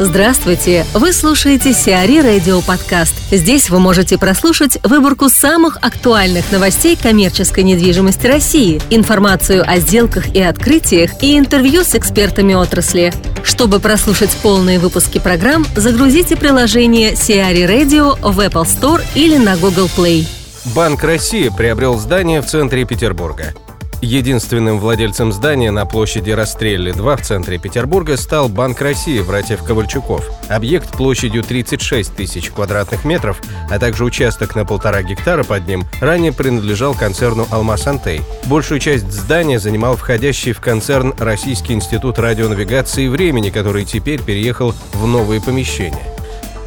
Здравствуйте! Вы слушаете Сиари Радио Подкаст. Здесь вы можете прослушать выборку самых актуальных новостей коммерческой недвижимости России, информацию о сделках и открытиях и интервью с экспертами отрасли. Чтобы прослушать полные выпуски программ, загрузите приложение Сиари Radio в Apple Store или на Google Play. Банк России приобрел здание в центре Петербурга. Единственным владельцем здания на площади Расстрелли-2 в центре Петербурга стал Банк России братьев Ковальчуков. Объект площадью 36 тысяч квадратных метров, а также участок на полтора гектара под ним, ранее принадлежал концерну «Алмаз Антей». Большую часть здания занимал входящий в концерн Российский институт радионавигации времени, который теперь переехал в новые помещения.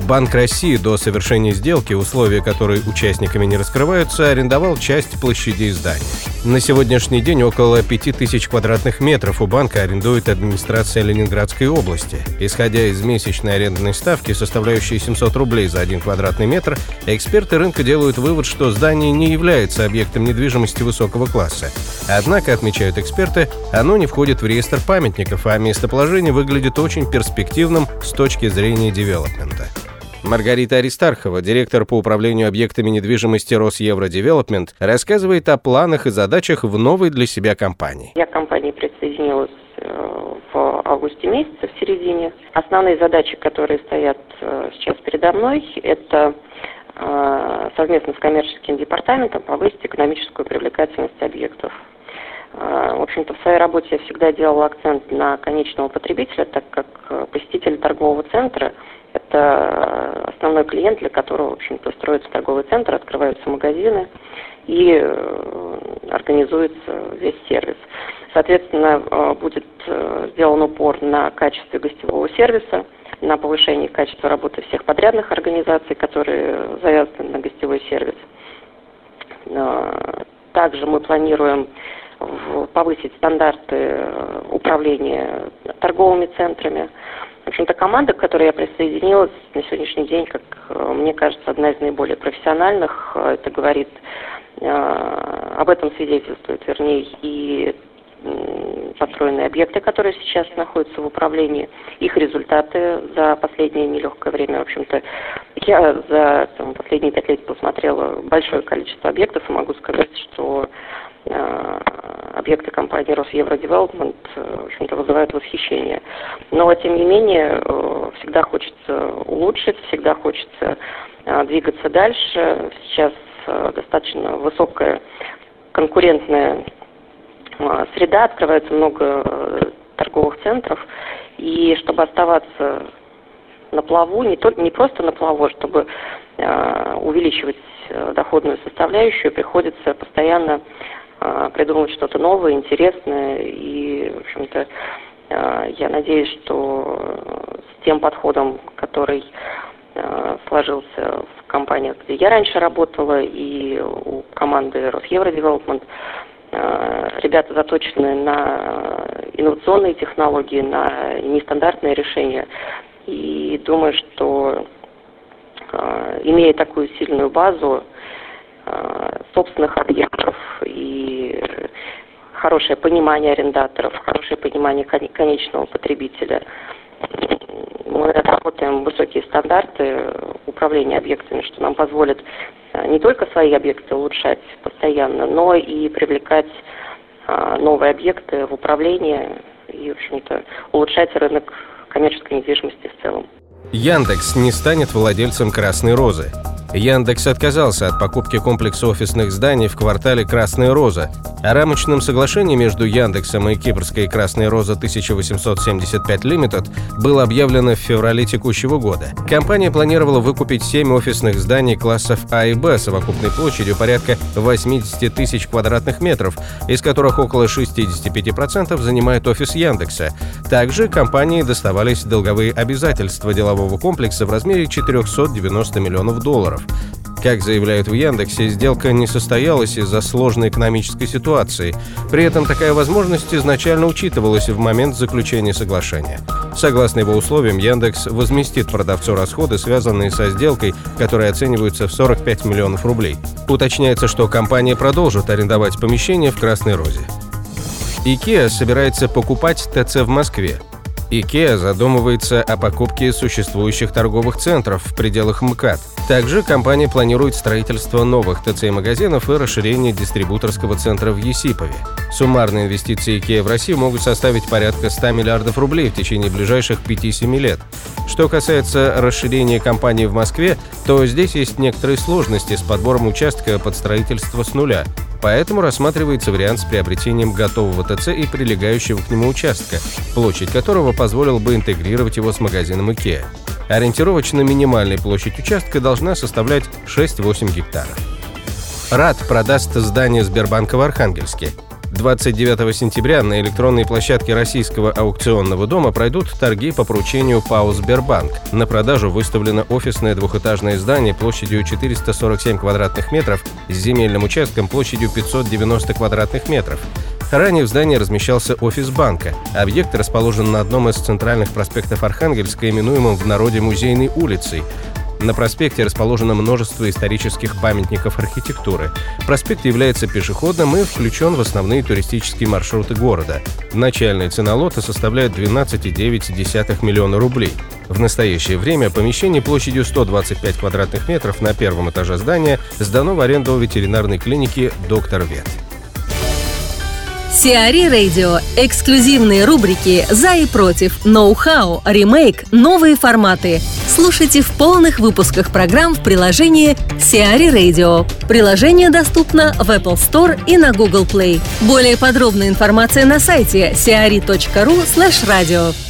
Банк России до совершения сделки, условия которой участниками не раскрываются, арендовал часть площадей здания. На сегодняшний день около 5000 квадратных метров у банка арендует администрация Ленинградской области. Исходя из месячной арендной ставки, составляющей 700 рублей за один квадратный метр, эксперты рынка делают вывод, что здание не является объектом недвижимости высокого класса. Однако, отмечают эксперты, оно не входит в реестр памятников, а местоположение выглядит очень перспективным с точки зрения девелопмента. Маргарита Аристархова, директор по управлению объектами недвижимости Росевродевелопмент, рассказывает о планах и задачах в новой для себя компании. Я к компании присоединилась э, в августе месяце, в середине. Основные задачи, которые стоят э, сейчас передо мной, это э, совместно с коммерческим департаментом повысить экономическую привлекательность объектов. В общем-то, в своей работе я всегда делала акцент на конечного потребителя, так как посетители торгового центра это основной клиент, для которого, в общем-то, строится торговый центр, открываются магазины и э, организуется весь сервис. Соответственно, э, будет э, сделан упор на качестве гостевого сервиса, на повышение качества работы всех подрядных организаций, которые завязаны на гостевой сервис. Также мы планируем повысить стандарты управления торговыми центрами. В общем-то, команда, к которой я присоединилась на сегодняшний день, как э, мне кажется, одна из наиболее профессиональных. Э, это говорит, э, об этом свидетельствует, вернее, и построенные объекты, которые сейчас находятся в управлении, их результаты за последнее нелегкое время. В общем-то, я за там, последние пять лет посмотрела большое количество объектов и могу сказать, что объекты компании Росевродевелопмент, в общем-то, вызывают восхищение. Но, тем не менее, э, всегда хочется улучшить, всегда хочется э, двигаться дальше. Сейчас э, достаточно высокая конкурентная среда, открывается много торговых центров, и чтобы оставаться на плаву, не, только, не просто на плаву, а чтобы увеличивать доходную составляющую, приходится постоянно придумать что-то новое, интересное. И, в общем-то, а, я надеюсь, что с тем подходом, который а, сложился в компаниях, где я раньше работала, и у команды Росевродевелопмент, ребята заточены на инновационные технологии, на нестандартные решения. И думаю, что имея такую сильную базу собственных объектов, хорошее понимание арендаторов, хорошее понимание конечного потребителя. Мы отработаем высокие стандарты управления объектами, что нам позволит э, не только свои объекты улучшать постоянно, но и привлекать э, новые объекты в управление и, в общем-то, улучшать рынок коммерческой недвижимости в целом. Яндекс не станет владельцем «Красной розы». Яндекс отказался от покупки комплекса офисных зданий в квартале «Красная роза». О рамочном соглашении между Яндексом и Кипрской «Красной роза 1875 Limited было объявлено в феврале текущего года. Компания планировала выкупить 7 офисных зданий классов А и Б совокупной площадью порядка 80 тысяч квадратных метров, из которых около 65% занимает офис Яндекса. Также компании доставались долговые обязательства делового комплекса в размере 490 миллионов долларов. Как заявляют в Яндексе, сделка не состоялась из-за сложной экономической ситуации. При этом такая возможность изначально учитывалась в момент заключения соглашения. Согласно его условиям, Яндекс возместит продавцу расходы, связанные со сделкой, которые оцениваются в 45 миллионов рублей. Уточняется, что компания продолжит арендовать помещение в Красной Розе. IKEA собирается покупать ТЦ в Москве. IKEA задумывается о покупке существующих торговых центров в пределах МКАД. Также компания планирует строительство новых ТЦ-магазинов и расширение дистрибуторского центра в Есипове. Суммарные инвестиции IKEA в Россию могут составить порядка 100 миллиардов рублей в течение ближайших 5-7 лет. Что касается расширения компании в Москве, то здесь есть некоторые сложности с подбором участка под строительство с нуля. Поэтому рассматривается вариант с приобретением готового ТЦ и прилегающего к нему участка, площадь которого позволила бы интегрировать его с магазином IKEA. Ориентировочно минимальная площадь участка должна составлять 6-8 гектаров. РАД продаст здание Сбербанка в Архангельске – 29 сентября на электронной площадке Российского аукционного дома пройдут торги по поручению ПАО «Сбербанк». На продажу выставлено офисное двухэтажное здание площадью 447 квадратных метров с земельным участком площадью 590 квадратных метров. Ранее в здании размещался офис банка. Объект расположен на одном из центральных проспектов Архангельска, именуемом в народе Музейной улицей. На проспекте расположено множество исторических памятников архитектуры. Проспект является пешеходным и включен в основные туристические маршруты города. Начальная цена лота составляет 12,9 миллиона рублей. В настоящее время помещение площадью 125 квадратных метров на первом этаже здания сдано в аренду ветеринарной клиники «Доктор Вет». Сиари Радио. Эксклюзивные рубрики «За и против», «Ноу-хау», «Ремейк», «Новые форматы». Слушайте в полных выпусках программ в приложении Сиари Radio. Приложение доступно в Apple Store и на Google Play. Более подробная информация на сайте siari.ru slash radio.